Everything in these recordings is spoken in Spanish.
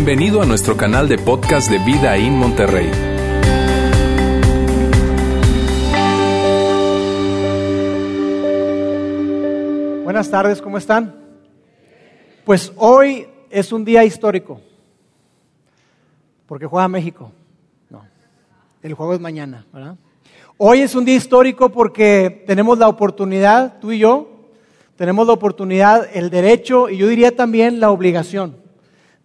Bienvenido a nuestro canal de podcast de Vida en Monterrey. Buenas tardes, ¿cómo están? Pues hoy es un día histórico, porque juega México. No, el juego es mañana, ¿verdad? Hoy es un día histórico porque tenemos la oportunidad, tú y yo, tenemos la oportunidad, el derecho y yo diría también la obligación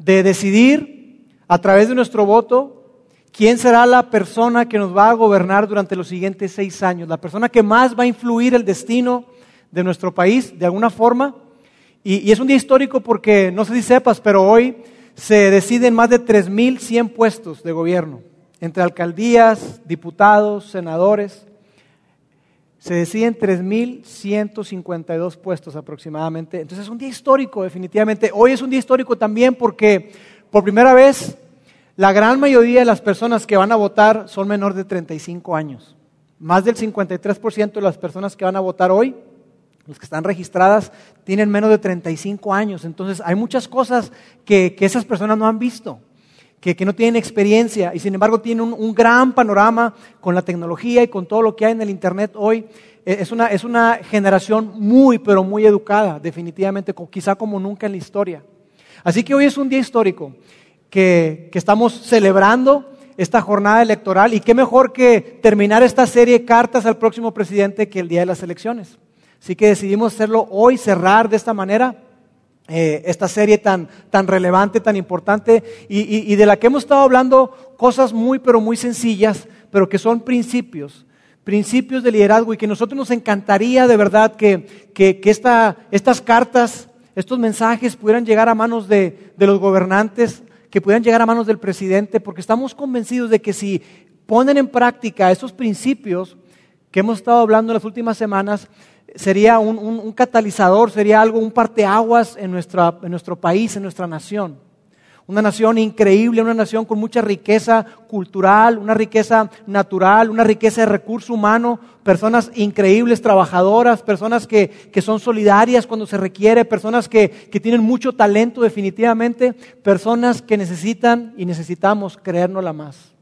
de decidir a través de nuestro voto quién será la persona que nos va a gobernar durante los siguientes seis años, la persona que más va a influir el destino de nuestro país de alguna forma. Y, es un día histórico porque, no sé si sepas, pero hoy se deciden más de 3.100 puestos de gobierno, entre alcaldías, diputados, senadores. Se deciden 3.152 puestos aproximadamente. Entonces es un día histórico, definitivamente. Hoy es un día histórico también porque por primera vez la gran mayoría de las personas que van a votar son menor de 35 años. Más del 53% de las personas que van a votar hoy los que están registradas tienen menos de 35 años. Entonces hay muchas cosas que, esas personas no han visto, que, no tienen experiencia y sin embargo tienen un, gran panorama con la tecnología y con todo lo que hay en el Internet hoy. E, es una, es una generación muy, pero muy educada, definitivamente, quizá como nunca en la historia. Así que hoy es un día histórico que, que estamos celebrando esta jornada electoral y qué mejor que terminar esta serie de cartas al próximo presidente que el día de las elecciones. Así que decidimos hacerlo hoy, cerrar de esta manera eh, esta serie tan, tan relevante, tan importante y, de la que hemos estado hablando cosas muy, pero muy sencillas, pero que son principios, principios de liderazgo y que nosotros nos encantaría de verdad que, que, estas cartas, estos mensajes pudieran llegar a manos de, de los gobernantes, que pudieran llegar a manos del presidente, porque estamos convencidos de que si ponen en práctica esos principios que hemos estado hablando en las últimas semanas, sería un, catalizador, sería algo, un parteaguas en, nuestra, en nuestro país, en nuestra nación. Una nación increíble, una nación con mucha riqueza cultural, una riqueza natural, una riqueza de recurso humano, personas increíbles, trabajadoras, personas que, que son solidarias cuando se requiere, personas que, que tienen mucho talento definitivamente, personas que necesitan y necesitamos creérnosla más.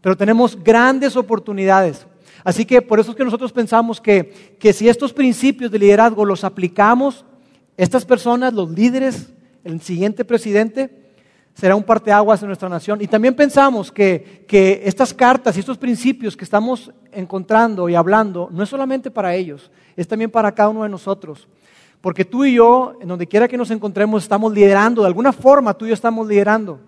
Pero tenemos grandes oportunidades Así que por eso es que nosotros pensamos que, que si estos principios de liderazgo los aplicamos, estas personas, los líderes, el siguiente presidente, será un parteaguas en nuestra nación. Y también pensamos que, que, estas cartas y estos principios que estamos encontrando y hablando no es solamente para ellos, es también para cada uno de nosotros. Porque tú y yo, en donde quiera que nos encontremos, estamos liderando, de alguna forma tú y yo estamos liderando.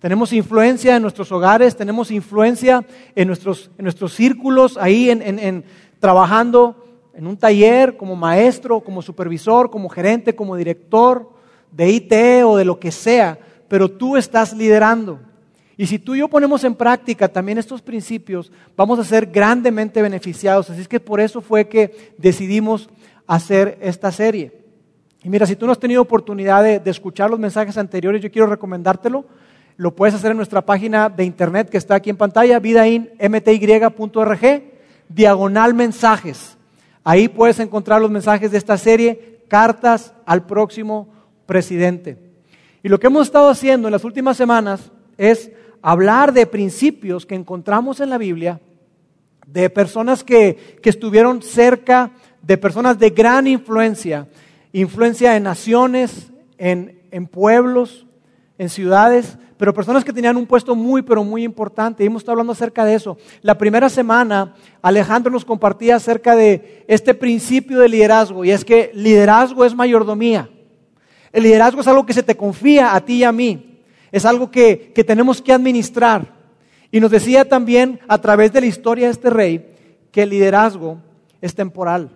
Tenemos influencia en nuestros hogares, tenemos influencia en nuestros, en nuestros círculos, ahí en, en, trabajando en un taller como maestro, como supervisor, como gerente, como director de IT o de lo que sea, pero tú estás liderando. Y si tú y yo ponemos en práctica también estos principios, vamos a ser grandemente beneficiados. Así es que por eso fue que decidimos hacer esta serie. Y mira, si tú no has tenido oportunidad de, de escuchar los mensajes anteriores, yo quiero recomendártelo lo puedes hacer en nuestra página de internet que está aquí en pantalla, vidainmty.org, diagonal mensajes. Ahí puedes encontrar los mensajes de esta serie, cartas al próximo presidente. Y lo que hemos estado haciendo en las últimas semanas es hablar de principios que encontramos en la Biblia, de personas que, que estuvieron cerca, de personas de gran influencia, influencia en naciones, en, en pueblos, en ciudades, pero personas que tenían un puesto muy, pero muy importante. Y hemos estado hablando acerca de eso. La primera semana, Alejandro nos compartía acerca de este principio de liderazgo, y es que liderazgo es mayordomía. El liderazgo es algo que se te confía a ti y a mí. Es algo que, que tenemos que administrar. Y nos decía también a través de la historia de este rey que el liderazgo es temporal.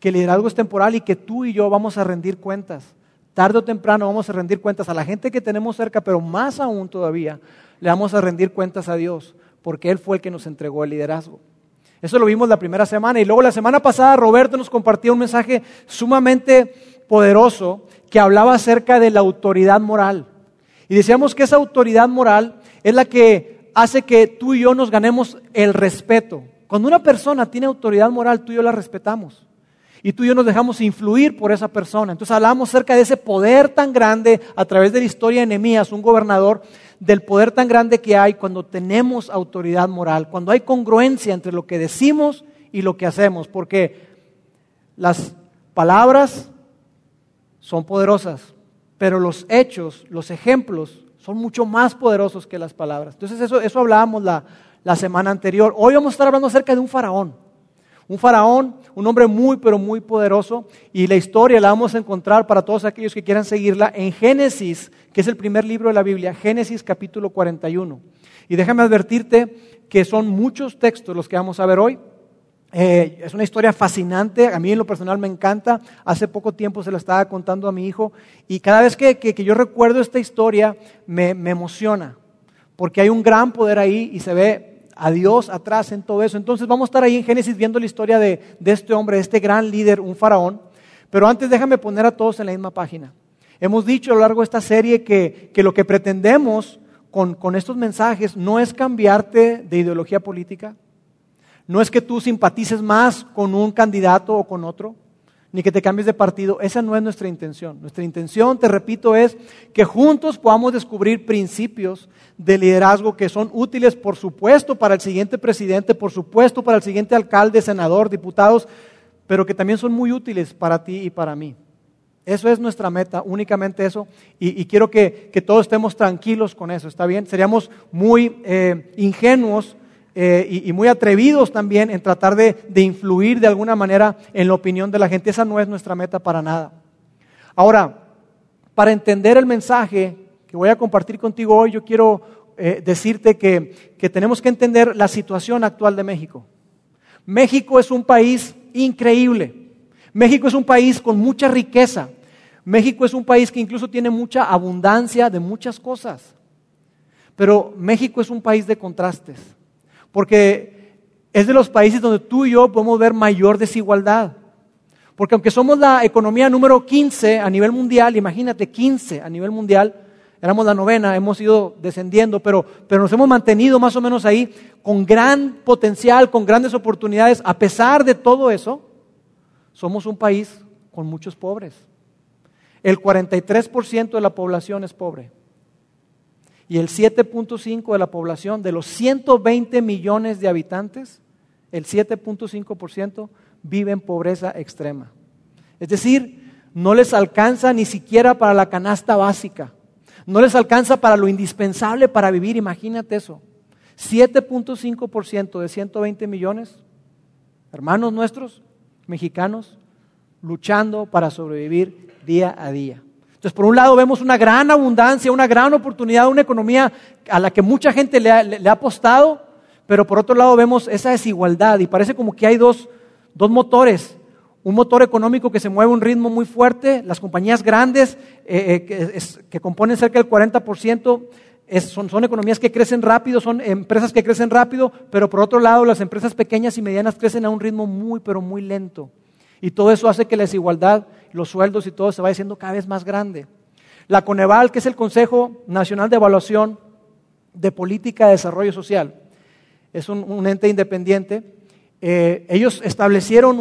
Que el liderazgo es temporal y que tú y yo vamos a rendir cuentas tarde o temprano vamos a rendir cuentas a la gente que tenemos cerca, pero más aún todavía le vamos a rendir cuentas a Dios, porque Él fue el que nos entregó el liderazgo. Eso lo vimos la primera semana y luego la semana pasada Roberto nos compartió un mensaje sumamente poderoso que hablaba acerca de la autoridad moral. Y decíamos que esa autoridad moral es la que hace que tú y yo nos ganemos el respeto. Cuando una persona tiene autoridad moral, tú y yo la respetamos. Y tú y yo nos dejamos influir por esa persona. Entonces hablamos acerca de ese poder tan grande a través de la historia de Nehemías, un gobernador, del poder tan grande que hay cuando tenemos autoridad moral, cuando hay congruencia entre lo que decimos y lo que hacemos, porque las palabras son poderosas, pero los hechos, los ejemplos, son mucho más poderosos que las palabras. Entonces eso, eso hablábamos la, la semana anterior. Hoy vamos a estar hablando acerca de un faraón. Un faraón, un hombre muy, pero muy poderoso. Y la historia la vamos a encontrar para todos aquellos que quieran seguirla en Génesis, que es el primer libro de la Biblia, Génesis capítulo 41. Y déjame advertirte que son muchos textos los que vamos a ver hoy. Eh, es una historia fascinante, a mí en lo personal me encanta. Hace poco tiempo se la estaba contando a mi hijo y cada vez que, yo recuerdo esta historia me, emociona, porque hay un gran poder ahí y se ve a Dios atrás en todo eso. Entonces vamos a estar ahí en Génesis viendo la historia de, este hombre, de este gran líder, un faraón. Pero antes déjame poner a todos en la misma página. Hemos dicho a lo largo de esta serie que, lo que pretendemos con estos mensajes no es cambiarte de ideología política, no es que tú simpatices más con un candidato o con otro, ni que te cambies de partido. Esa no es nuestra intención. Nuestra intención, te repito, es que juntos podamos descubrir principios de liderazgo que son útiles, por supuesto, para el siguiente presidente, por supuesto, para el siguiente alcalde, senador, diputados, pero que también son muy útiles para ti y para mí. Eso es nuestra meta, únicamente eso. Y, quiero que, todos estemos tranquilos con eso, ¿está bien? Seríamos muy eh, ingenuos eh, y, muy atrevidos también en tratar de, influir de alguna manera en la opinión de la gente. Esa no es nuestra meta para nada. Ahora, para entender el mensaje que voy a compartir contigo hoy, yo quiero eh, decirte que, que tenemos que entender la situación actual de México. México es un país increíble. México es un país con mucha riqueza. México es un país que incluso tiene mucha abundancia de muchas cosas. Pero México es un país de contrastes porque es de los países donde tú y yo podemos ver mayor desigualdad. Porque aunque somos la economía número 15 a nivel mundial, imagínate, 15 a nivel mundial, éramos la novena, hemos ido descendiendo, pero, pero nos hemos mantenido más o menos ahí con gran potencial, con grandes oportunidades. A pesar de todo eso, somos un país con muchos pobres. El 43% de la población es pobre y el 7.5% de la población, de los 120 millones de habitantes, el 7.5% vive en pobreza extrema. Es decir, no les alcanza ni siquiera para la canasta básica, no les alcanza para lo indispensable para vivir, imagínate eso. 7.5% de 120 millones, hermanos nuestros, mexicanos, luchando para sobrevivir día a día. Entonces, por un lado vemos una gran abundancia, una gran oportunidad, una economía a la que mucha gente le ha, apostado, pero por otro lado vemos esa desigualdad y parece como que hay dos, motores. Un motor económico que se mueve a un ritmo muy fuerte, las compañías grandes eh, eh, que, componen cerca del 40%, son, son, economías que crecen rápido, son empresas que crecen rápido, pero por otro lado las empresas pequeñas y medianas crecen a un ritmo muy, pero muy lento. Y todo eso hace que la desigualdad, los sueldos y todo se vaya haciendo cada vez más grande. La Coneval, que es el Consejo Nacional de Evaluación de Política de Desarrollo Social, es un, ente independiente. Eh, ellos establecieron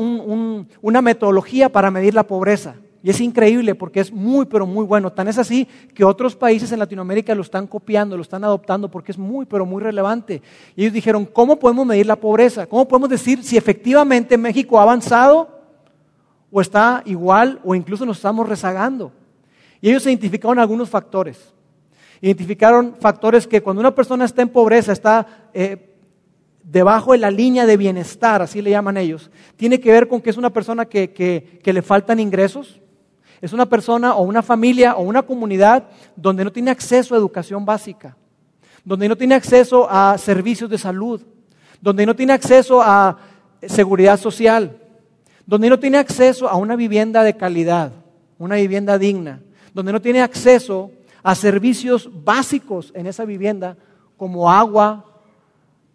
una metodología para medir la pobreza. Y es increíble porque es muy, pero muy bueno. Tan es así que otros países en Latinoamérica lo están copiando, lo están adoptando porque es muy, pero muy relevante. Y ellos dijeron, ¿cómo podemos medir la pobreza? ¿Cómo podemos decir si efectivamente México ha avanzado o está igual o incluso nos estamos rezagando. Y ellos identificaron algunos factores. Identificaron factores que cuando una persona está en pobreza, está eh, debajo de la línea de bienestar, así le llaman ellos, tiene que ver con que es una persona que, que le faltan ingresos, es una persona o una familia o una comunidad donde no tiene acceso a educación básica, donde no tiene acceso a servicios de salud, donde no tiene acceso a seguridad social, donde no tiene acceso a una vivienda de calidad, una vivienda digna, donde no tiene acceso a servicios básicos en esa vivienda como agua,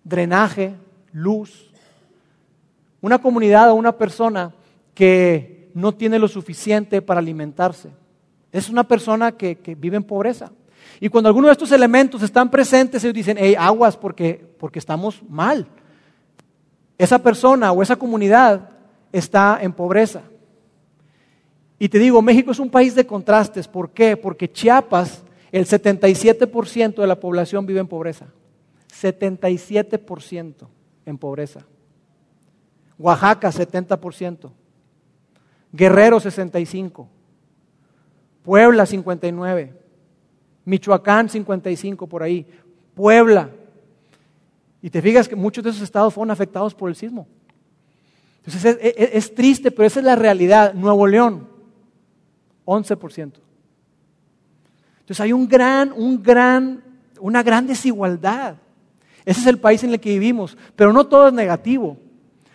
drenaje, luz. Una comunidad o una persona que no tiene lo suficiente para alimentarse. Es una persona que, vive en pobreza. Y cuando algunos de estos elementos están presentes, ellos dicen, hey, aguas porque, porque estamos mal. Esa persona o esa comunidad está en pobreza. Y te digo, México es un país de contrastes. ¿Por qué? Porque Chiapas, el 77% de la población vive en pobreza. 77% en pobreza. Oaxaca, 70%. Guerrero, 65%. Puebla, 59%. Michoacán, 55% por ahí. Puebla. Y te fijas que muchos de esos estados fueron afectados por el sismo. Entonces es, triste, pero esa es la realidad. Nuevo León, 11%. Entonces hay un gran, un gran, una gran desigualdad. Ese es el país en el que vivimos, pero no todo es negativo,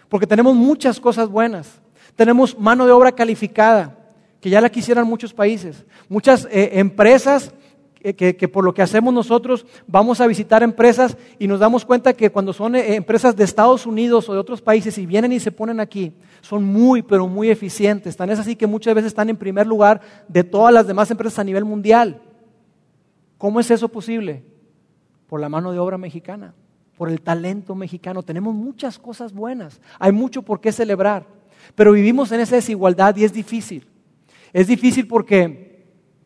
porque tenemos muchas cosas buenas. Tenemos mano de obra calificada, que ya la quisieran muchos países. Muchas eh, empresas que, por lo que hacemos nosotros vamos a visitar empresas y nos damos cuenta que cuando son eh, empresas de Estados Unidos o de otros países y vienen y se ponen aquí, son muy, pero muy eficientes. Tan es así que muchas veces están en primer lugar de todas las demás empresas a nivel mundial. ¿Cómo es eso posible? Por la mano de obra mexicana, por el talento mexicano. Tenemos muchas cosas buenas, hay mucho por qué celebrar, pero vivimos en esa desigualdad y es difícil. Es difícil porque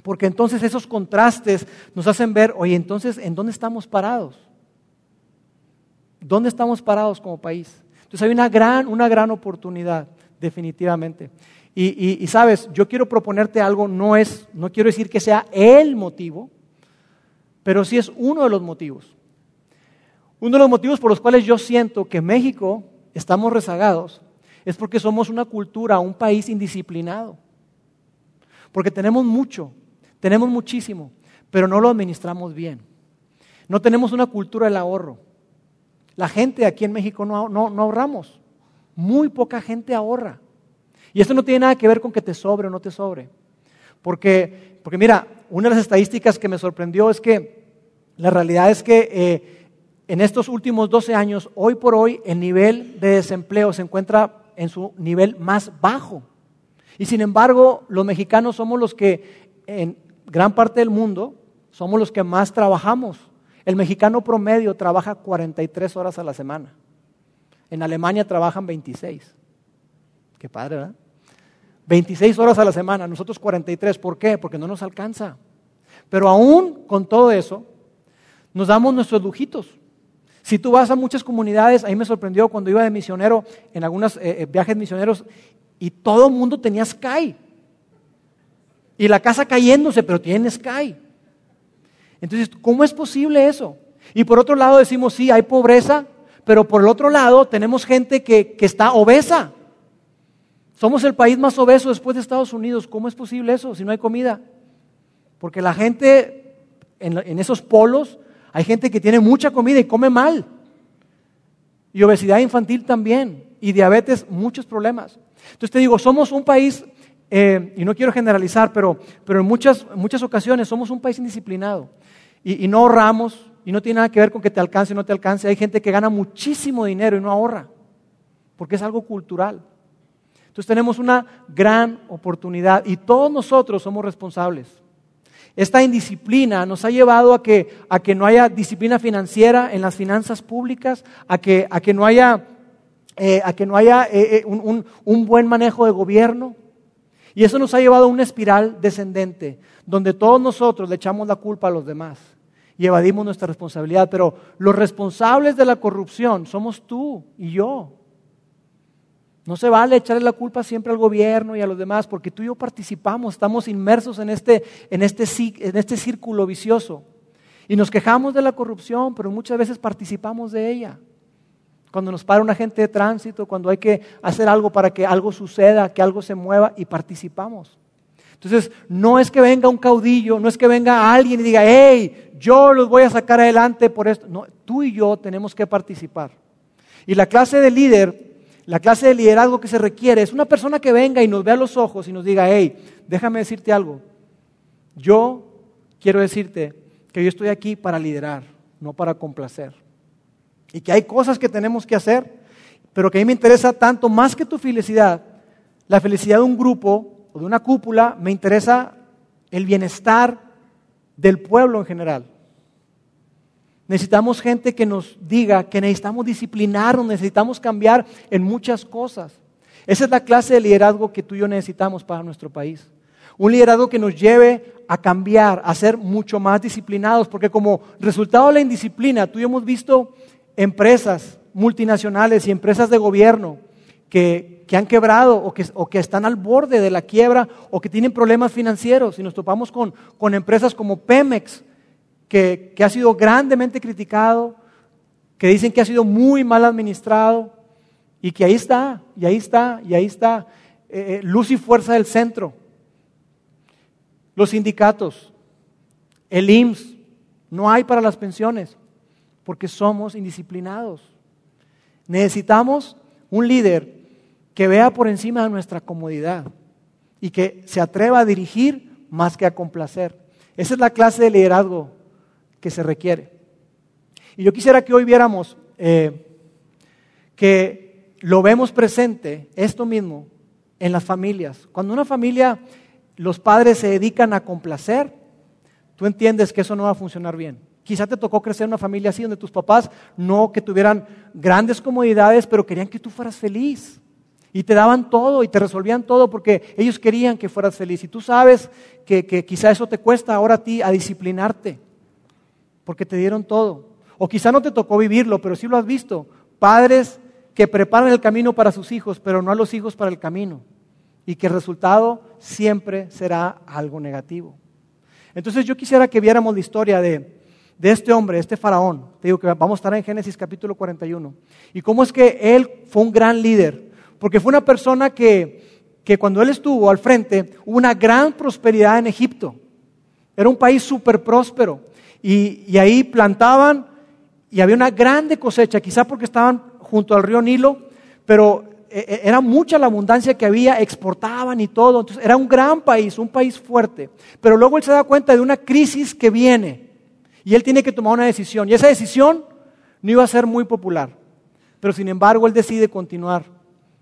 porque entonces esos contrastes nos hacen ver, oye, entonces, ¿en dónde estamos parados? ¿Dónde estamos parados como país? Entonces hay una gran, una gran oportunidad, definitivamente. Y, sabes, yo quiero proponerte algo, no es, no quiero decir que sea el motivo, pero sí es uno de los motivos. Uno de los motivos por los cuales yo siento que México estamos rezagados es porque somos una cultura, un país indisciplinado. Porque tenemos mucho, tenemos muchísimo, pero no lo administramos bien. No tenemos una cultura del ahorro. La gente aquí en México no, no, ahorramos. Muy poca gente ahorra. Y esto no tiene nada que ver con que te sobre o no te sobre. Porque, porque mira, una de las estadísticas que me sorprendió es que la realidad es que eh, en estos últimos 12 años, hoy por hoy, el nivel de desempleo se encuentra en su nivel más bajo. Y sin embargo, los mexicanos somos los que en, gran parte del mundo somos los que más trabajamos. El mexicano promedio trabaja 43 horas a la semana. En Alemania trabajan 26. Qué padre, ¿verdad? 26 horas a la semana, nosotros 43. ¿Por qué? Porque no nos alcanza. Pero aún con todo eso, nos damos nuestros lujitos. Si tú vas a muchas comunidades, ahí me sorprendió cuando iba de misionero en algunos eh, eh, viajes misioneros y todo el mundo tenía Sky. Y la casa cayéndose, pero tiene Sky. Entonces, ¿cómo es posible eso? Y por otro lado decimos, sí, hay pobreza, pero por el otro lado tenemos gente que, está obesa. Somos el país más obeso después de Estados Unidos. ¿Cómo es posible eso si no hay comida? Porque la gente en, en esos polos, hay gente que tiene mucha comida y come mal. Y obesidad infantil también. Y diabetes, muchos problemas. Entonces te digo, somos un país eh, y no quiero generalizar, pero, pero en muchas, muchas ocasiones somos un país indisciplinado y, no ahorramos y no tiene nada que ver con que te alcance o no te alcance. Hay gente que gana muchísimo dinero y no ahorra, porque es algo cultural. Entonces tenemos una gran oportunidad y todos nosotros somos responsables. Esta indisciplina nos ha llevado a que, a que no haya disciplina financiera en las finanzas públicas, a que, a que no haya, eh, a que no haya eh, un, un buen manejo de gobierno. Y eso nos ha llevado a una espiral descendente, donde todos nosotros le echamos la culpa a los demás y evadimos nuestra responsabilidad. Pero los responsables de la corrupción somos tú y yo. No se vale echarle la culpa siempre al gobierno y a los demás, porque tú y yo participamos, estamos inmersos en este, en este, en este círculo vicioso. Y nos quejamos de la corrupción, pero muchas veces participamos de ella. Cuando nos para un agente de tránsito, cuando hay que hacer algo para que algo suceda, que algo se mueva y participamos. Entonces, no es que venga un caudillo, no es que venga alguien y diga, hey, yo los voy a sacar adelante por esto. No, tú y yo tenemos que participar. Y la clase de líder, la clase de liderazgo que se requiere es una persona que venga y nos vea a los ojos y nos diga, hey, déjame decirte algo. Yo quiero decirte que yo estoy aquí para liderar, no para complacer y que hay cosas que tenemos que hacer, pero que a mí me interesa tanto más que tu felicidad, la felicidad de un grupo o de una cúpula, me interesa el bienestar del pueblo en general. Necesitamos gente que nos diga que necesitamos disciplinarnos, necesitamos cambiar en muchas cosas. Esa es la clase de liderazgo que tú y yo necesitamos para nuestro país. Un liderazgo que nos lleve a cambiar, a ser mucho más disciplinados, porque como resultado de la indisciplina, tú y yo hemos visto empresas multinacionales y empresas de gobierno que, han quebrado o que, o que, están al borde de la quiebra o que tienen problemas financieros. Y nos topamos con, con empresas como Pemex, que, que ha sido grandemente criticado, que dicen que ha sido muy mal administrado y que ahí está, y ahí está, y ahí está, eh, eh, luz y fuerza del centro. Los sindicatos, el IMSS, no hay para las pensiones porque somos indisciplinados. Necesitamos un líder que vea por encima de nuestra comodidad y que se atreva a dirigir más que a complacer. Esa es la clase de liderazgo que se requiere. Y yo quisiera que hoy viéramos eh, que lo vemos presente, esto mismo, en las familias. Cuando una familia, los padres se dedican a complacer, tú entiendes que eso no va a funcionar bien. Quizá te tocó crecer en una familia así, donde tus papás no que tuvieran grandes comodidades, pero querían que tú fueras feliz. Y te daban todo y te resolvían todo porque ellos querían que fueras feliz. Y tú sabes que, que quizá eso te cuesta ahora a ti a disciplinarte, porque te dieron todo. O quizá no te tocó vivirlo, pero sí lo has visto. Padres que preparan el camino para sus hijos, pero no a los hijos para el camino. Y que el resultado siempre será algo negativo. Entonces yo quisiera que viéramos la historia de, de este hombre, este faraón. Te digo que vamos a estar en Génesis capítulo 41. Y cómo es que él fue un gran líder. Porque fue una persona que, que cuando él estuvo al frente, hubo una gran prosperidad en Egipto. Era un país súper próspero. Y, y ahí plantaban y había una grande cosecha, quizá porque estaban junto al río Nilo, pero eh, eh, era mucha la abundancia que había, exportaban y todo, entonces era un gran país, un país fuerte. Pero luego él se da cuenta de una crisis que viene y él tiene que tomar una decisión y esa decisión no iba a ser muy popular, pero sin embargo él decide continuar,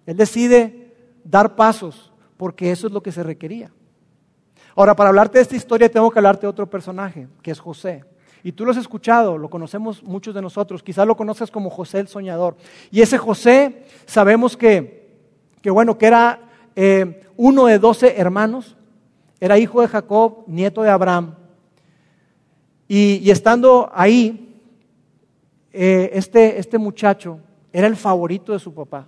él decide dar pasos porque eso es lo que se requería. Ahora, para hablarte de esta historia tengo que hablarte de otro personaje, que es José. Y tú lo has escuchado, lo conocemos muchos de nosotros. Quizás lo conoces como José el Soñador. Y ese José, sabemos que, que bueno, que era eh, uno de doce hermanos. Era hijo de Jacob, nieto de Abraham. Y, estando ahí, eh, este, este muchacho era el favorito de su papá.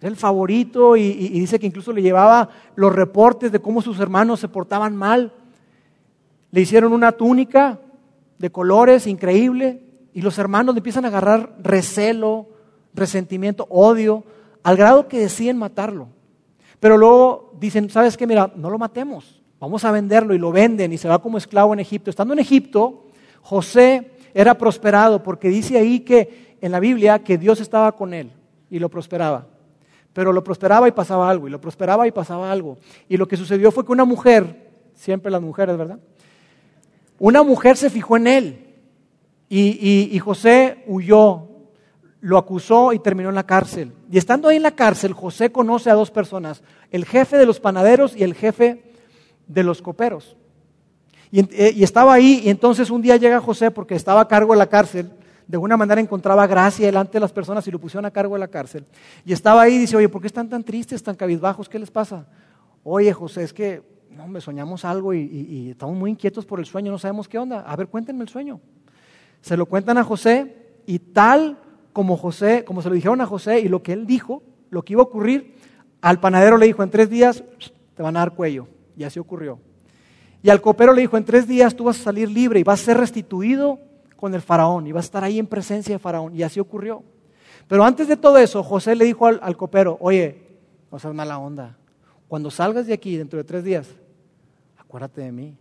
El favorito y, y, dice que incluso le llevaba los reportes de cómo sus hermanos se portaban mal. Le hicieron una túnica de colores increíble y los hermanos empiezan a agarrar recelo, resentimiento, odio, al grado que deciden matarlo. Pero luego dicen, ¿sabes qué? Mira, no lo matemos, vamos a venderlo y lo venden y se va como esclavo en Egipto. Estando en Egipto, José era prosperado porque dice ahí que en la Biblia que Dios estaba con él y lo prosperaba. Pero lo prosperaba y pasaba algo, y lo prosperaba y pasaba algo. Y lo que sucedió fue que una mujer, siempre las mujeres, ¿verdad? Una mujer se fijó en él y, José huyó, lo acusó y terminó en la cárcel. Y estando ahí en la cárcel, José conoce a dos personas, el jefe de los panaderos y el jefe de los coperos. Y, eh, y, estaba ahí y entonces un día llega José porque estaba a cargo de la cárcel. De alguna manera encontraba gracia delante de las personas y lo pusieron a cargo de la cárcel. Y estaba ahí y dice, oye, ¿por qué están tan tristes, tan cabizbajos? ¿Qué les pasa? Oye, José, es que no, me soñamos algo y, estamos muy inquietos por el sueño, no sabemos qué onda. A ver, cuéntenme el sueño. Se lo cuentan a José y tal como José, como se lo dijeron a José y lo que él dijo, lo que iba a ocurrir, al panadero le dijo, en tres días te van a dar cuello. Y así ocurrió. Y al copero le dijo, en tres días tú vas a salir libre y vas a ser restituido con el faraón y vas a estar ahí en presencia de faraón. Y así ocurrió. Pero antes de todo eso, José le dijo al, al copero, oye, no seas mala onda. Cuando salgas de aquí dentro de tres días, acuérdate de mí.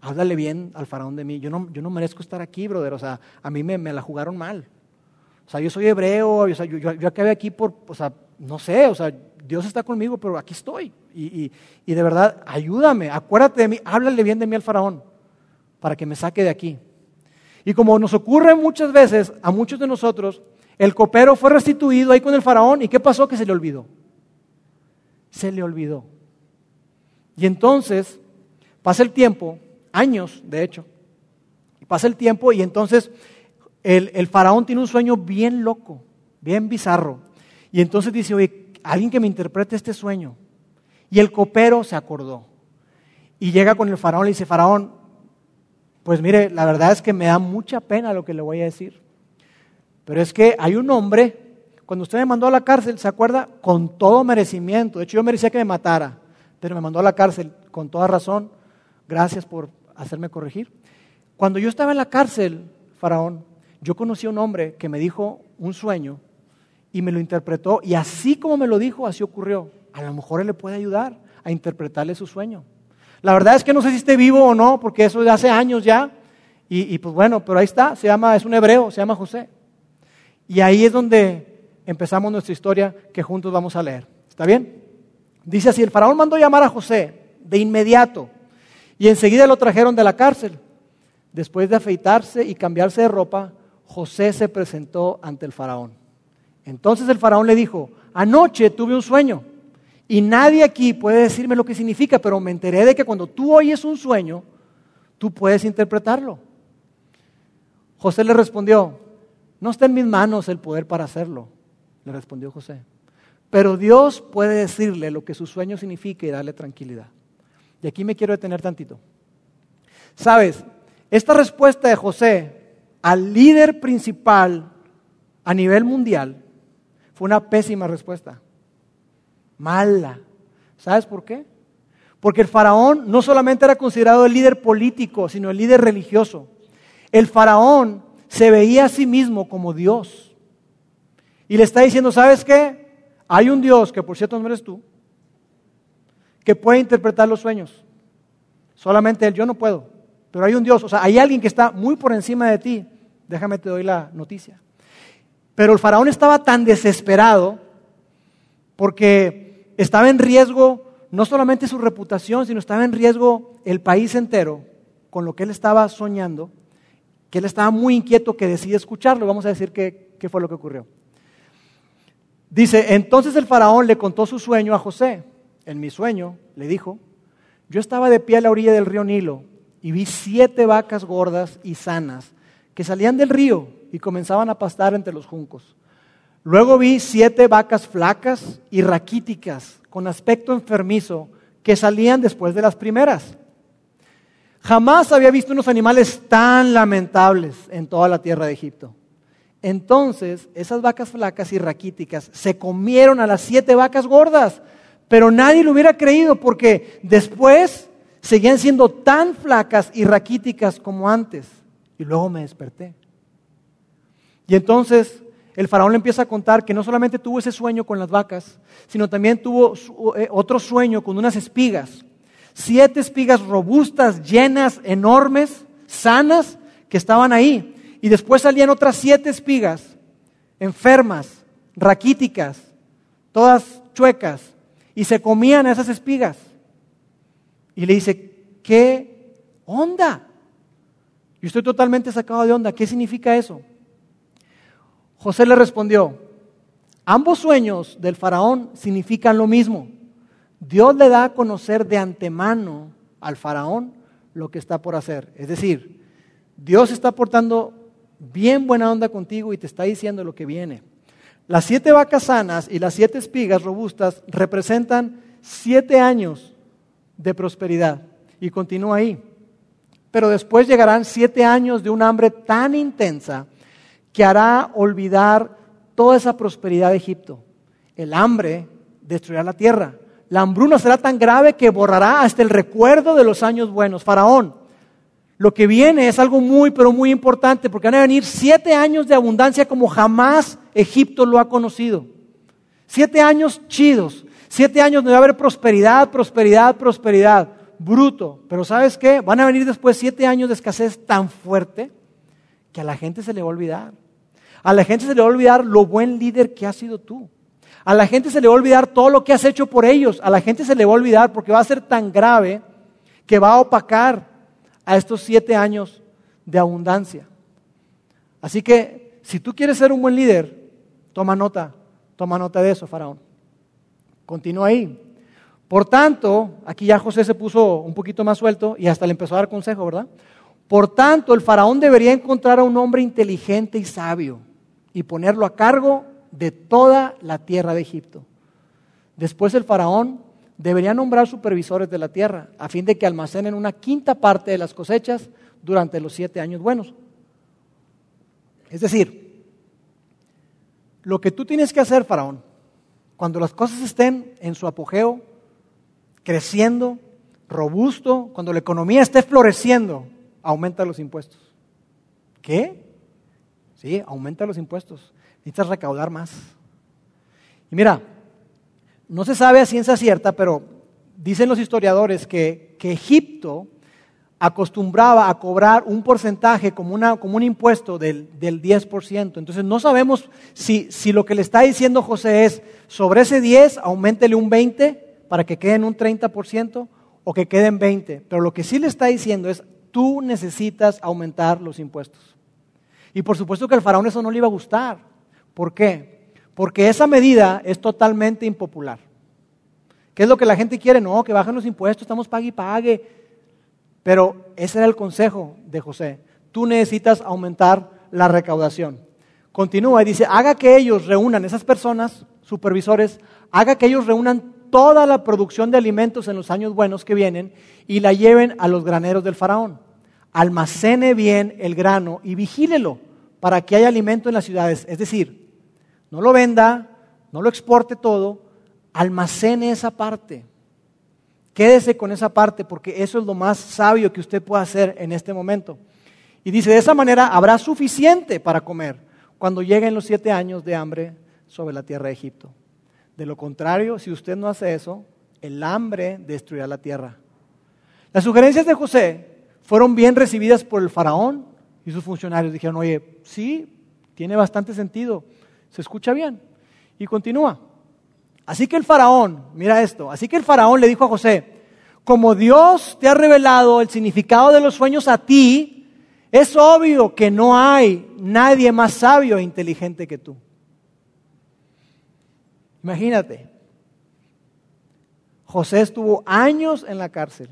Háblale bien al faraón de mí. Yo no, yo no merezco estar aquí, brother. O sea, a mí me, la jugaron mal. O sea, yo soy hebreo, o sea, yo, yo, acabé aquí por, o sea, no sé, o sea, Dios está conmigo, pero aquí estoy. Y, y, de verdad, ayúdame, acuérdate de mí, háblale bien de mí al faraón, para que me saque de aquí. Y como nos ocurre muchas veces, a muchos de nosotros, el copero fue restituido ahí con el faraón, ¿y qué pasó? Que se le olvidó. Se le olvidó. Y entonces Pasa el tiempo, años de hecho, pasa el tiempo y entonces el, faraón tiene un sueño bien loco, bien bizarro. Y entonces dice, oye, alguien que me interprete este sueño. Y el copero se acordó. Y llega con el faraón y le dice, faraón, pues mire, la verdad es que me da mucha pena lo que le voy a decir. Pero es que hay un hombre, cuando usted me mandó a la cárcel, ¿se acuerda? Con todo merecimiento. De hecho, yo merecía que me matara, pero me mandó a la cárcel con toda razón. Gracias por hacerme corregir. Cuando yo estaba en la cárcel, faraón, yo conocí a un hombre que me dijo un sueño y me lo interpretó y así como me lo dijo, así ocurrió. A lo mejor él le puede ayudar a interpretarle su sueño. La verdad es que no sé si esté vivo o no, porque eso de hace años ya. Y, pues bueno, pero ahí está, se llama, es un hebreo, se llama José. Y ahí es donde empezamos nuestra historia que juntos vamos a leer. ¿Está bien? Dice así, el faraón mandó llamar a José de inmediato y enseguida lo trajeron de la cárcel. Después de afeitarse y cambiarse de ropa, José se presentó ante el faraón. Entonces el faraón le dijo, anoche tuve un sueño y nadie aquí puede decirme lo que significa, pero me enteré de que cuando tú oyes un sueño, tú puedes interpretarlo. José le respondió, no está en mis manos el poder para hacerlo, le respondió José. Pero Dios puede decirle lo que su sueño significa y darle tranquilidad. Y aquí me quiero detener tantito. Sabes, esta respuesta de José al líder principal a nivel mundial fue una pésima respuesta. Mala. ¿Sabes por qué? Porque el faraón no solamente era considerado el líder político, sino el líder religioso. El faraón se veía a sí mismo como Dios. Y le está diciendo, ¿sabes qué? Hay un Dios, que por cierto no eres tú, que puede interpretar los sueños. Solamente Él, yo no puedo. Pero hay un Dios, o sea, hay alguien que está muy por encima de ti. Déjame te doy la noticia. Pero el faraón estaba tan desesperado porque estaba en riesgo no solamente su reputación, sino estaba en riesgo el país entero con lo que él estaba soñando, que él estaba muy inquieto que decide escucharlo. Vamos a decir qué, qué fue lo que ocurrió. Dice, entonces el faraón le contó su sueño a José. En mi sueño, le dijo, yo estaba de pie a la orilla del río Nilo y vi siete vacas gordas y sanas que salían del río y comenzaban a pastar entre los juncos. Luego vi siete vacas flacas y raquíticas con aspecto enfermizo que salían después de las primeras. Jamás había visto unos animales tan lamentables en toda la tierra de Egipto. Entonces, esas vacas flacas y raquíticas se comieron a las siete vacas gordas, pero nadie lo hubiera creído porque después seguían siendo tan flacas y raquíticas como antes. Y luego me desperté. Y entonces el faraón le empieza a contar que no solamente tuvo ese sueño con las vacas, sino también tuvo eh, otro sueño con unas espigas. Siete espigas robustas, llenas, enormes, sanas, que estaban ahí. Y después salían otras siete espigas, enfermas, raquíticas, todas chuecas, y se comían esas espigas. Y le dice, ¿qué onda? Yo estoy totalmente sacado de onda. ¿Qué significa eso? José le respondió, ambos sueños del faraón significan lo mismo. Dios le da a conocer de antemano al faraón lo que está por hacer. Es decir, Dios está portando bien buena onda contigo y te está diciendo lo que viene. Las siete vacas sanas y las siete espigas robustas representan siete años de prosperidad. Y continúa ahí. Pero después llegarán siete años de un hambre tan intensa que hará olvidar toda esa prosperidad de Egipto. El hambre destruirá la tierra. La hambruna será tan grave que borrará hasta el recuerdo de los años buenos. Faraón, lo que viene es algo muy, pero muy importante, porque van a venir siete años de abundancia como jamás Egipto lo ha conocido. Siete años chidos, siete años donde va a haber prosperidad, prosperidad, prosperidad bruto. Pero ¿sabes qué? Van a venir después siete años de escasez tan fuerte que a la gente se le va a olvidar. A la gente se le va a olvidar lo buen líder que has sido tú. A la gente se le va a olvidar todo lo que has hecho por ellos. A la gente se le va a olvidar porque va a ser tan grave que va a opacar a estos siete años de abundancia. Así que si tú quieres ser un buen líder, toma nota, toma nota de eso, Faraón. Continúa ahí. Por tanto, aquí ya José se puso un poquito más suelto y hasta le empezó a dar consejo, ¿verdad? Por tanto, el faraón debería encontrar a un hombre inteligente y sabio y ponerlo a cargo de toda la tierra de Egipto. Después el faraón debería nombrar supervisores de la tierra, a fin de que almacenen una quinta parte de las cosechas durante los siete años buenos. Es decir, lo que tú tienes que hacer, faraón, cuando las cosas estén en su apogeo, creciendo, robusto, cuando la economía esté floreciendo, aumenta los impuestos. ¿Qué? Sí, aumenta los impuestos. Necesitas recaudar más. Y mira, no se sabe a ciencia cierta, pero dicen los historiadores que, que Egipto acostumbraba a cobrar un porcentaje como, una, como un impuesto del, del 10%. Entonces no sabemos si, si, lo que le está diciendo José es sobre ese 10, aumentele un 20 para que quede en un 30% o que quede en 20. Pero lo que sí le está diciendo es, tú necesitas aumentar los impuestos. Y por supuesto que al faraón eso no le iba a gustar. ¿Por qué? Porque esa medida es totalmente impopular. ¿Qué es lo que la gente quiere? No, que bajen los impuestos, estamos pague y pague. Pero ese era el consejo de José. Tú necesitas aumentar la recaudación. Continúa y dice, haga que ellos reúnan, esas personas, supervisores, haga que ellos reúnan toda la producción de alimentos en los años buenos que vienen y la lleven a los graneros del faraón. Almacene bien el grano y vigílelo para que haya alimento en las ciudades. Es decir, no lo venda, no lo exporte todo, almacene esa parte. Quédese con esa parte porque eso es lo más sabio que usted puede hacer en este momento. Y dice, de esa manera habrá suficiente para comer cuando lleguen los siete años de hambre sobre la tierra de Egipto. De lo contrario, si usted no hace eso, el hambre destruirá la tierra. Las sugerencias de José fueron bien recibidas por el faraón y sus funcionarios. Dijeron, oye, sí, tiene bastante sentido, se escucha bien. Y continúa. Así que el faraón, mira esto, así que el faraón le dijo a José, como Dios te ha revelado el significado de los sueños a ti, es obvio que no hay nadie más sabio e inteligente que tú. Imagínate, José estuvo años en la cárcel,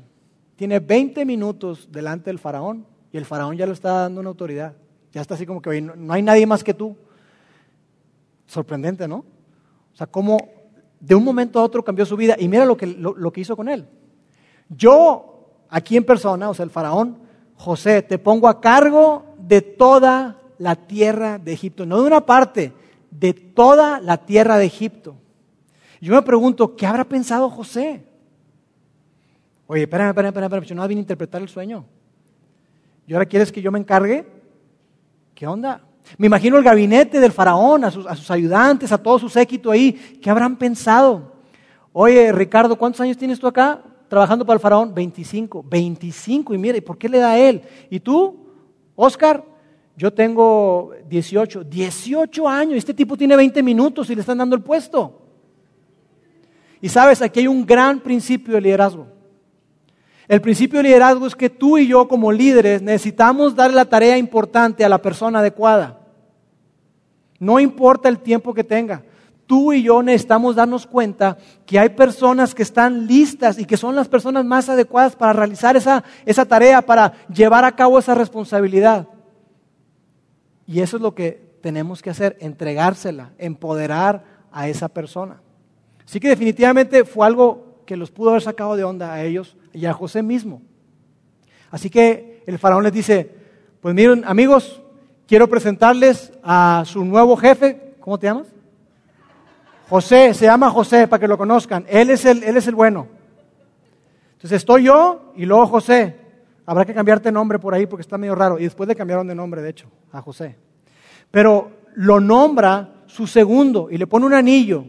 tiene 20 minutos delante del faraón y el faraón ya le está dando una autoridad. Ya está así como que no hay nadie más que tú. Sorprendente, ¿no? O sea, cómo de un momento a otro cambió su vida y mira lo que, lo, que hizo con él. Yo, aquí en persona, o sea, el faraón, José, te pongo a cargo de toda la tierra de Egipto, no de una parte, de toda la tierra de Egipto. Yo me pregunto, ¿qué habrá pensado José? Oye, espérame, espérame, espérame, espérame, yo no vine a interpretar el sueño. ¿Y ahora quieres que yo me encargue? ¿Qué onda? Me imagino el gabinete del faraón, a sus, a sus ayudantes, a todo su séquito ahí. ¿Qué habrán pensado? Oye, Ricardo, ¿cuántos años tienes tú acá trabajando para el faraón? 25. 25. Y mira, ¿y por qué le da a él? ¿Y tú, Oscar? Yo tengo 18. 18 años. Este tipo tiene 20 minutos y le están dando el puesto. Y sabes, aquí hay un gran principio de liderazgo. El principio de liderazgo es que tú y yo como líderes necesitamos darle la tarea importante a la persona adecuada. No importa el tiempo que tenga. Tú y yo necesitamos darnos cuenta que hay personas que están listas y que son las personas más adecuadas para realizar esa, esa tarea, para llevar a cabo esa responsabilidad. Y eso es lo que tenemos que hacer, entregársela, empoderar a esa persona. Así que definitivamente fue algo que los pudo haber sacado de onda a ellos y a José mismo. Así que el faraón les dice, pues miren amigos, quiero presentarles a su nuevo jefe, ¿cómo te llamas? José, se llama José para que lo conozcan, él es el, él es el bueno. Entonces estoy yo y luego José. Habrá que cambiarte nombre por ahí porque está medio raro. Y después le cambiaron de nombre, de hecho, a José. Pero lo nombra su segundo y le pone un anillo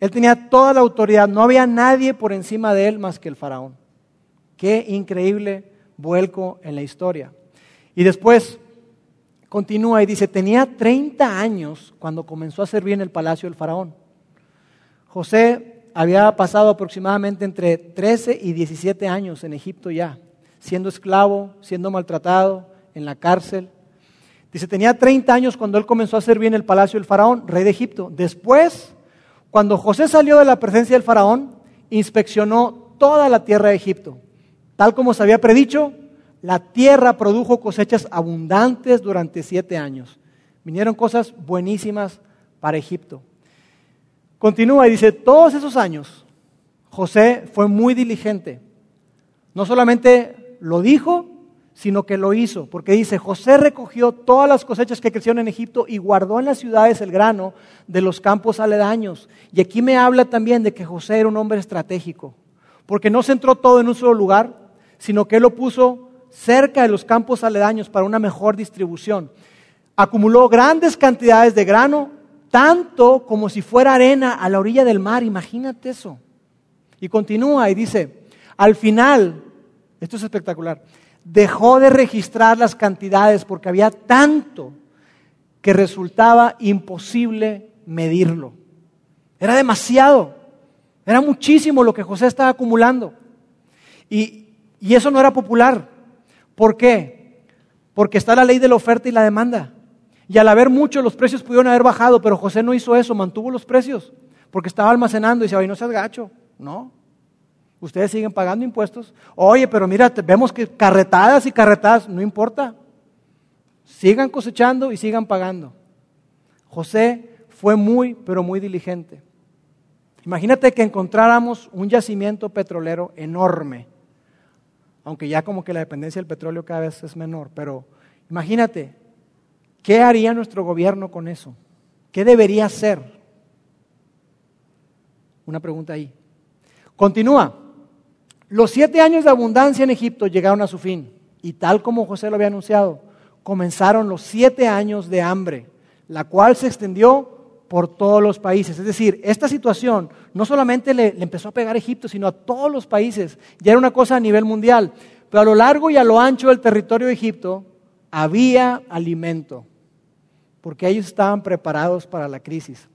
él tenía toda la autoridad, no había nadie por encima de él más que el faraón. Qué increíble vuelco en la historia. Y después continúa y dice, tenía 30 años cuando comenzó a servir en el palacio del faraón. José había pasado aproximadamente entre 13 y 17 años en Egipto ya, siendo esclavo, siendo maltratado, en la cárcel. Dice, tenía 30 años cuando él comenzó a servir en el palacio del faraón, rey de Egipto. Después cuando José salió de la presencia del faraón, inspeccionó toda la tierra de Egipto. Tal como se había predicho, la tierra produjo cosechas abundantes durante siete años. Vinieron cosas buenísimas para Egipto. Continúa y dice, todos esos años José fue muy diligente. No solamente lo dijo, sino que lo hizo, porque dice, José recogió todas las cosechas que crecieron en Egipto y guardó en las ciudades el grano de los campos aledaños. Y aquí me habla también de que José era un hombre estratégico, porque no centró todo en un solo lugar, sino que él lo puso cerca de los campos aledaños para una mejor distribución. Acumuló grandes cantidades de grano, tanto como si fuera arena a la orilla del mar, imagínate eso. Y continúa y dice, al final, esto es espectacular, dejó de registrar las cantidades porque había tanto que resultaba imposible medirlo. Era demasiado, era muchísimo lo que José estaba acumulando. Y, y eso no era popular. ¿Por qué? Porque está la ley de la oferta y la demanda. Y al haber mucho, los precios pudieron haber bajado, pero José no hizo eso, mantuvo los precios, porque estaba almacenando y decía, ay, no seas gacho. No. Ustedes siguen pagando impuestos. Oye, pero mira, vemos que carretadas y carretadas, no importa. Sigan cosechando y sigan pagando. José fue muy, pero muy diligente. Imagínate que encontráramos un yacimiento petrolero enorme, aunque ya como que la dependencia del petróleo cada vez es menor, pero imagínate, ¿qué haría nuestro gobierno con eso? ¿Qué debería hacer? Una pregunta ahí. Continúa. Los siete años de abundancia en Egipto llegaron a su fin y tal como José lo había anunciado, comenzaron los siete años de hambre, la cual se extendió por todos los países. Es decir, esta situación no solamente le, empezó a pegar a Egipto, sino a todos los países. Ya era una cosa a nivel mundial. Pero a lo largo y a lo ancho del territorio de Egipto había alimento, porque ellos estaban preparados para la crisis.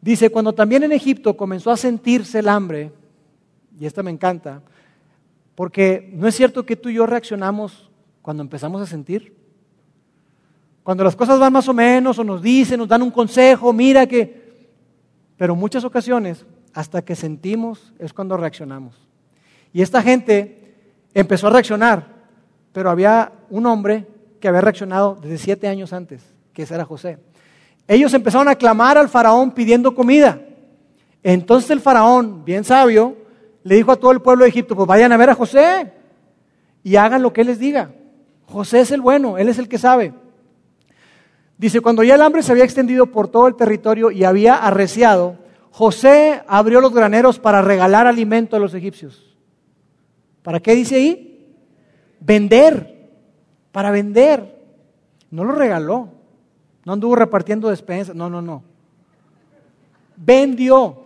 Dice, cuando también en Egipto comenzó a sentirse el hambre, y esta me encanta, porque no es cierto que tú y yo reaccionamos cuando empezamos a sentir. Cuando las cosas van más o menos, o nos dicen, nos dan un consejo, mira que... Pero muchas ocasiones, hasta que sentimos, es cuando reaccionamos. Y esta gente empezó a reaccionar, pero había un hombre que había reaccionado desde siete años antes, que ese era José. Ellos empezaron a clamar al faraón pidiendo comida. Entonces el faraón, bien sabio, le dijo a todo el pueblo de Egipto, pues vayan a ver a José y hagan lo que él les diga. José es el bueno, él es el que sabe. Dice, cuando ya el hambre se había extendido por todo el territorio y había arreciado, José abrió los graneros para regalar alimento a los egipcios. ¿Para qué dice ahí? Vender, para vender. No lo regaló, no anduvo repartiendo despensas, no, no, no. Vendió.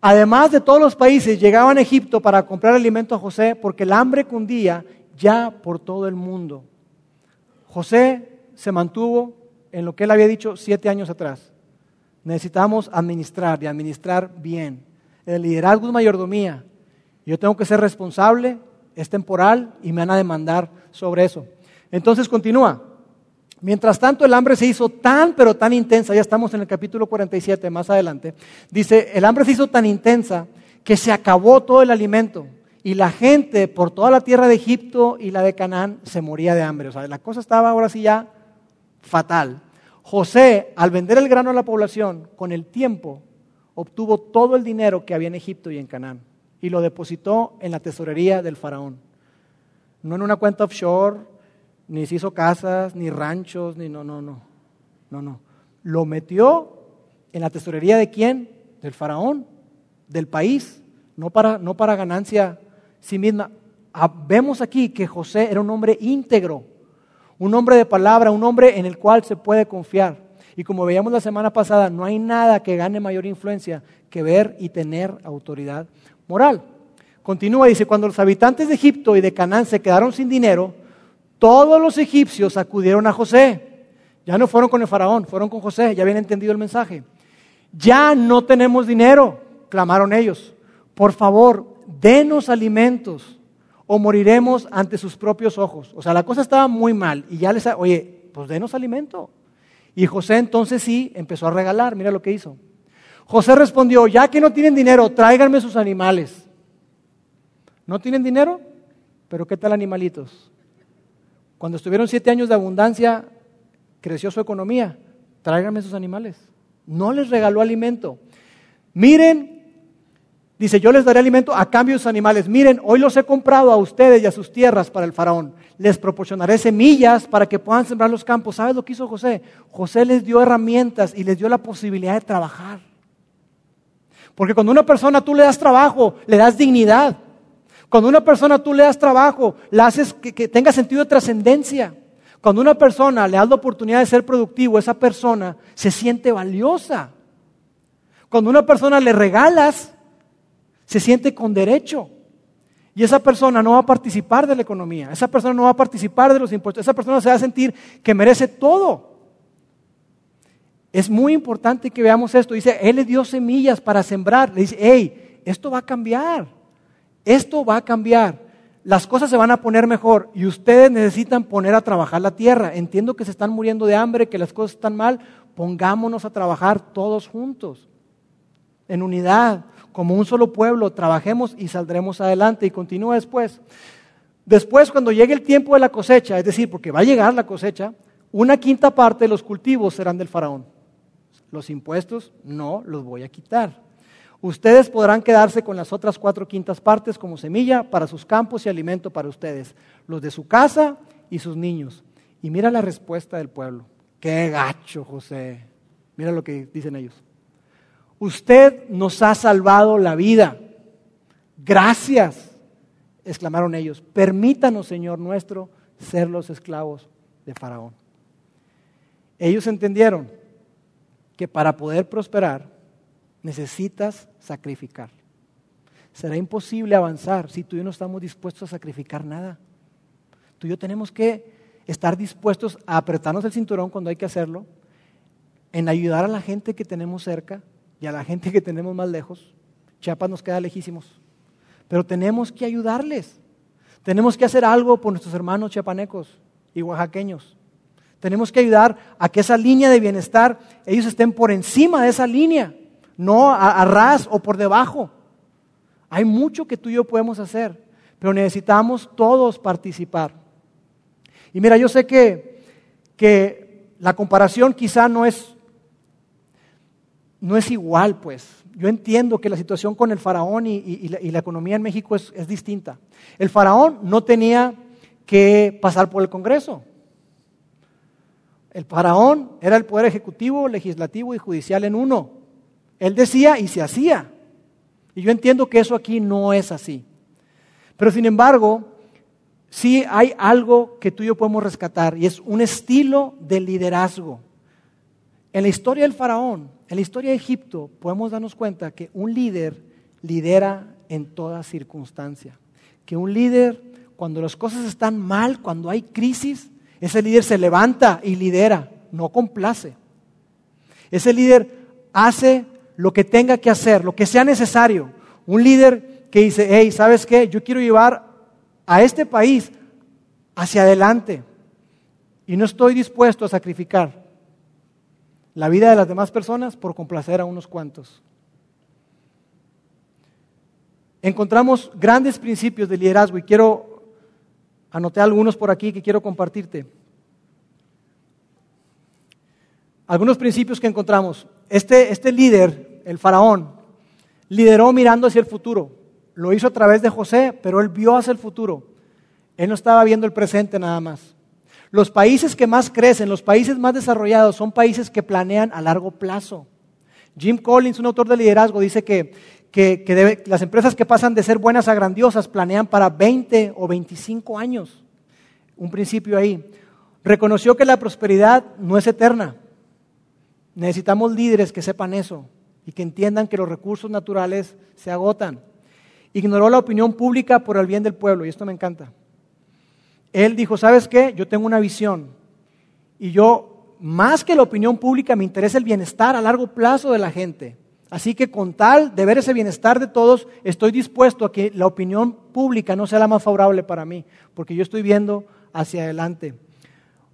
Además de todos los países, llegaban a Egipto para comprar alimento a José porque el hambre cundía ya por todo el mundo. José se mantuvo en lo que él había dicho siete años atrás. Necesitamos administrar y administrar bien. El liderazgo es mayordomía. Yo tengo que ser responsable, es temporal y me van a demandar sobre eso. Entonces continúa. Mientras tanto, el hambre se hizo tan, pero tan intensa, ya estamos en el capítulo 47, más adelante, dice, el hambre se hizo tan intensa que se acabó todo el alimento y la gente por toda la tierra de Egipto y la de Canaán se moría de hambre. O sea, la cosa estaba ahora sí ya fatal. José, al vender el grano a la población, con el tiempo obtuvo todo el dinero que había en Egipto y en Canaán y lo depositó en la tesorería del faraón. No en una cuenta offshore, ni se hizo casas, ni ranchos, ni no, no, no. No, no. Lo metió en la tesorería de quién? Del faraón, del país, no para, no para ganancia sí misma. Ah, vemos aquí que José era un hombre íntegro, un hombre de palabra, un hombre en el cual se puede confiar. Y como veíamos la semana pasada, no hay nada que gane mayor influencia que ver y tener autoridad moral. Continúa, dice, cuando los habitantes de Egipto y de Canaán se quedaron sin dinero, todos los egipcios acudieron a José. Ya no fueron con el faraón, fueron con José, ya habían entendido el mensaje. Ya no tenemos dinero, clamaron ellos. Por favor, denos alimentos o moriremos ante sus propios ojos. O sea, la cosa estaba muy mal y ya les, oye, pues denos alimento. Y José entonces sí empezó a regalar, mira lo que hizo. José respondió, ya que no tienen dinero, tráiganme sus animales. ¿No tienen dinero? Pero ¿qué tal animalitos? Cuando estuvieron siete años de abundancia, creció su economía. Tráiganme sus animales. No les regaló alimento. Miren, dice, yo les daré alimento a cambio de sus animales. Miren, hoy los he comprado a ustedes y a sus tierras para el faraón. Les proporcionaré semillas para que puedan sembrar los campos. ¿Sabes lo que hizo José? José les dio herramientas y les dio la posibilidad de trabajar. Porque cuando una persona tú le das trabajo, le das dignidad. Cuando una persona tú le das trabajo, la haces que, que tenga sentido de trascendencia. Cuando una persona le das la oportunidad de ser productivo, esa persona se siente valiosa. Cuando una persona le regalas, se siente con derecho. Y esa persona no va a participar de la economía, esa persona no va a participar de los impuestos, esa persona se va a sentir que merece todo. Es muy importante que veamos esto. Dice, Él le dio semillas para sembrar. Le dice, hey, esto va a cambiar. Esto va a cambiar las cosas se van a poner mejor y ustedes necesitan poner a trabajar la tierra. Entiendo que se están muriendo de hambre, que las cosas están mal. Pongámonos a trabajar todos juntos, en unidad, como un solo pueblo. Trabajemos y saldremos adelante. Y continúa después. Después, cuando llegue el tiempo de la cosecha, es decir, porque va a llegar la cosecha, una quinta parte de los cultivos serán del faraón. Los impuestos no los voy a quitar. Ustedes podrán quedarse con las otras cuatro quintas partes como semilla para sus campos y alimento para ustedes, los de su casa y sus niños. Y mira la respuesta del pueblo. Qué gacho, José. Mira lo que dicen ellos. Usted nos ha salvado la vida. Gracias, exclamaron ellos. Permítanos, Señor nuestro, ser los esclavos de Faraón. Ellos entendieron que para poder prosperar, necesitas sacrificar. Será imposible avanzar si tú y yo no estamos dispuestos a sacrificar nada. Tú y yo tenemos que estar dispuestos a apretarnos el cinturón cuando hay que hacerlo, en ayudar a la gente que tenemos cerca y a la gente que tenemos más lejos. Chiapas nos queda lejísimos. Pero tenemos que ayudarles. Tenemos que hacer algo por nuestros hermanos chiapanecos y oaxaqueños. Tenemos que ayudar a que esa línea de bienestar, ellos estén por encima de esa línea no a, ras o por debajo. Hay mucho que tú y yo podemos hacer, pero necesitamos todos participar. Y mira, yo sé que, que la comparación quizá no es, no es igual, pues. Yo entiendo que la situación con el faraón y, la, economía en México es, es distinta. El faraón no tenía que pasar por el Congreso. El faraón era el poder ejecutivo, legislativo y judicial en uno. Él decía y se hacía. Y yo entiendo que eso aquí no es así. Pero sin embargo, sí hay algo que tú y yo podemos rescatar y es un estilo de liderazgo. En la historia del faraón, en la historia de Egipto, podemos darnos cuenta que un líder lidera en toda circunstancia. Que un líder, cuando las cosas están mal, cuando hay crisis, ese líder se levanta y lidera, no complace. Ese líder hace lo que tenga que hacer, lo que sea necesario. Un líder que dice, hey, ¿sabes qué? Yo quiero llevar a este país hacia adelante y no estoy dispuesto a sacrificar la vida de las demás personas por complacer a unos cuantos. Encontramos grandes principios de liderazgo y quiero anotar algunos por aquí que quiero compartirte. Algunos principios que encontramos. Este, este líder el faraón, lideró mirando hacia el futuro. Lo hizo a través de José, pero él vio hacia el futuro. Él no estaba viendo el presente nada más. Los países que más crecen, los países más desarrollados, son países que planean a largo plazo. Jim Collins, un autor de liderazgo, dice que, las empresas que pasan de ser buenas a grandiosas planean para 20 o 25 años. Un principio ahí. Reconoció que la prosperidad no es eterna. Necesitamos líderes que sepan eso y que entiendan que los recursos naturales se agotan. Ignoró la opinión pública por el bien del pueblo, y esto me encanta. Él dijo, ¿sabes qué? Yo tengo una visión, y yo, más que la opinión pública, me interesa el bienestar a largo plazo de la gente. Así que con tal de ver ese bienestar de todos, estoy dispuesto a que la opinión pública no sea la más favorable para mí, porque yo estoy viendo hacia adelante.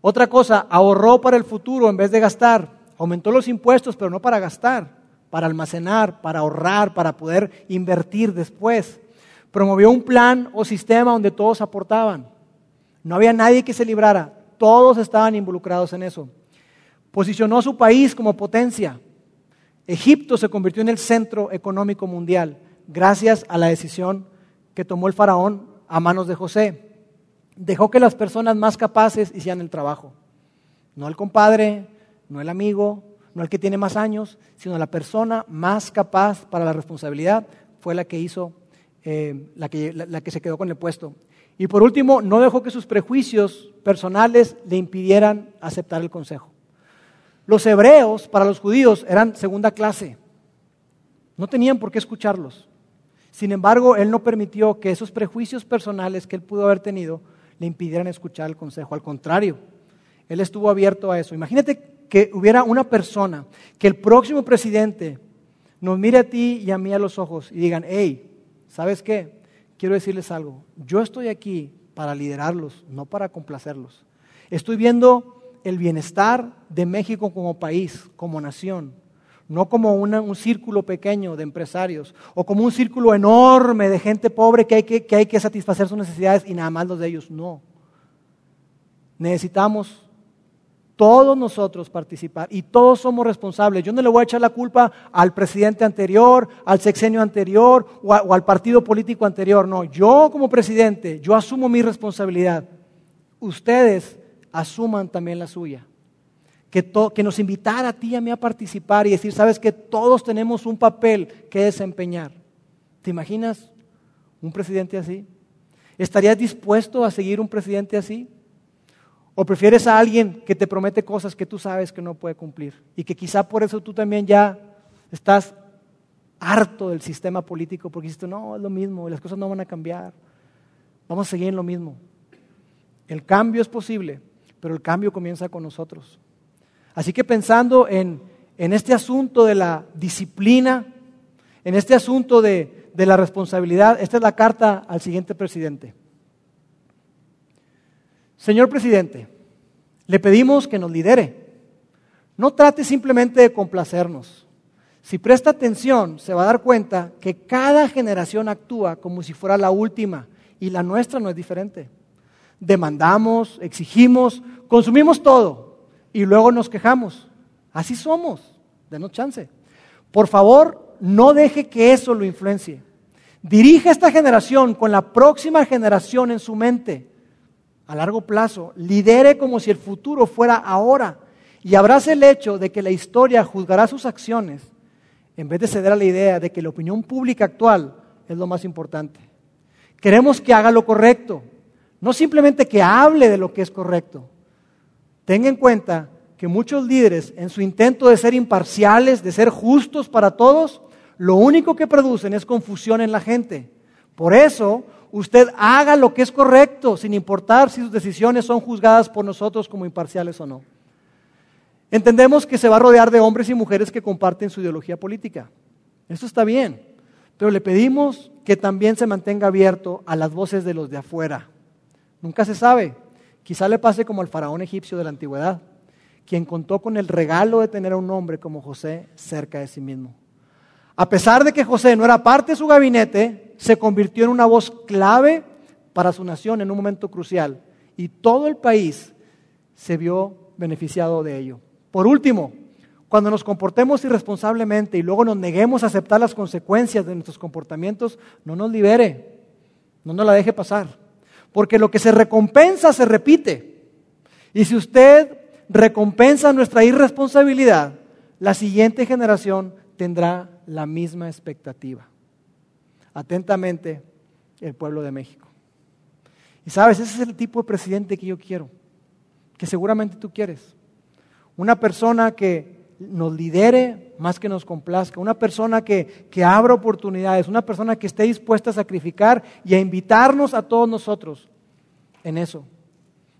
Otra cosa, ahorró para el futuro en vez de gastar. Aumentó los impuestos, pero no para gastar para almacenar, para ahorrar, para poder invertir después. Promovió un plan o sistema donde todos aportaban. No había nadie que se librara, todos estaban involucrados en eso. Posicionó a su país como potencia. Egipto se convirtió en el centro económico mundial gracias a la decisión que tomó el faraón a manos de José. Dejó que las personas más capaces hicieran el trabajo. No el compadre, no el amigo, no el que tiene más años, sino la persona más capaz para la responsabilidad fue la que hizo, eh, la, que, la que se quedó con el puesto. Y por último, no dejó que sus prejuicios personales le impidieran aceptar el consejo. Los hebreos, para los judíos, eran segunda clase. No tenían por qué escucharlos. Sin embargo, él no permitió que esos prejuicios personales que él pudo haber tenido le impidieran escuchar el consejo. Al contrario, él estuvo abierto a eso. Imagínate que hubiera una persona, que el próximo presidente nos mire a ti y a mí a los ojos y digan, hey, ¿sabes qué? Quiero decirles algo. Yo estoy aquí para liderarlos, no para complacerlos. Estoy viendo el bienestar de México como país, como nación, no como un círculo pequeño de empresarios o como un círculo enorme de gente pobre que hay que, que hay que satisfacer sus necesidades y nada más los de ellos. No. Necesitamos todos nosotros participar y todos somos responsables. Yo no le voy a echar la culpa al presidente anterior, al sexenio anterior o, al partido político anterior. No, yo como presidente, yo asumo mi responsabilidad. Ustedes asuman también la suya. Que, que nos invitara a ti y a mí a participar y decir, sabes que todos tenemos un papel que desempeñar. ¿Te imaginas un presidente así? ¿Estarías dispuesto a seguir un presidente así? ¿O prefieres a alguien que te promete cosas que tú sabes que no puede cumplir? Y que quizá por eso tú también ya estás harto del sistema político porque dices, no, es lo mismo, las cosas no van a cambiar. Vamos a seguir en lo mismo. El cambio es posible, pero el cambio comienza con nosotros. Así que pensando en, en este asunto de la disciplina, en este asunto de, de la responsabilidad, esta es la carta al siguiente presidente. Señor presidente, le pedimos que nos lidere. No trate simplemente de complacernos. Si presta atención, se va a dar cuenta que cada generación actúa como si fuera la última y la nuestra no es diferente. Demandamos, exigimos, consumimos todo y luego nos quejamos. Así somos, denos chance. Por favor, no deje que eso lo influencie. Dirige esta generación con la próxima generación en su mente a largo plazo, lidere como si el futuro fuera ahora y abrace el hecho de que la historia juzgará sus acciones en vez de ceder a la idea de que la opinión pública actual es lo más importante. Queremos que haga lo correcto, no simplemente que hable de lo que es correcto. Tenga en cuenta que muchos líderes, en su intento de ser imparciales, de ser justos para todos, lo único que producen es confusión en la gente. Por eso, usted haga lo que es correcto, sin importar si sus decisiones son juzgadas por nosotros como imparciales o no. Entendemos que se va a rodear de hombres y mujeres que comparten su ideología política. Eso está bien, pero le pedimos que también se mantenga abierto a las voces de los de afuera. Nunca se sabe. Quizá le pase como al faraón egipcio de la antigüedad, quien contó con el regalo de tener a un hombre como José cerca de sí mismo. A pesar de que José no era parte de su gabinete, se convirtió en una voz clave para su nación en un momento crucial y todo el país se vio beneficiado de ello. Por último, cuando nos comportemos irresponsablemente y luego nos neguemos a aceptar las consecuencias de nuestros comportamientos, no nos libere, no nos la deje pasar, porque lo que se recompensa se repite. Y si usted recompensa nuestra irresponsabilidad, la siguiente generación tendrá la misma expectativa. Atentamente, el pueblo de México. Y sabes, ese es el tipo de presidente que yo quiero, que seguramente tú quieres. Una persona que nos lidere más que nos complazca, una persona que, que abra oportunidades, una persona que esté dispuesta a sacrificar y a invitarnos a todos nosotros en eso.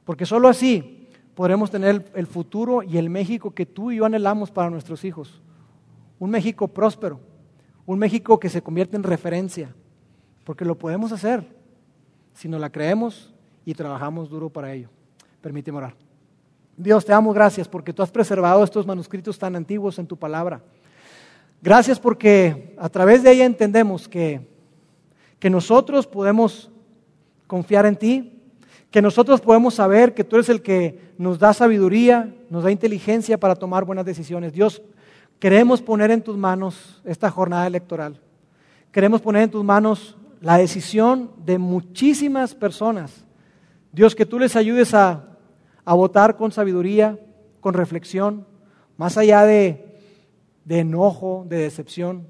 Porque solo así podremos tener el futuro y el México que tú y yo anhelamos para nuestros hijos. Un México próspero un México que se convierte en referencia, porque lo podemos hacer si nos la creemos y trabajamos duro para ello. Permíteme orar. Dios, te damos gracias porque tú has preservado estos manuscritos tan antiguos en tu palabra. Gracias porque a través de ella entendemos que, que nosotros podemos confiar en ti, que nosotros podemos saber que tú eres el que nos da sabiduría, nos da inteligencia para tomar buenas decisiones. Dios, queremos poner en tus manos esta jornada electoral. Queremos poner en tus manos la decisión de muchísimas personas. Dios, que tú les ayudes a, a votar con sabiduría, con reflexión, más allá de, de enojo, de decepción.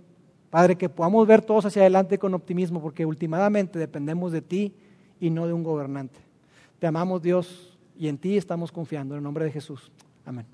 Padre, que podamos ver todos hacia adelante con optimismo, porque últimamente dependemos de ti y no de un gobernante. Te amamos Dios y en ti estamos confiando. En el nombre de Jesús. Amén.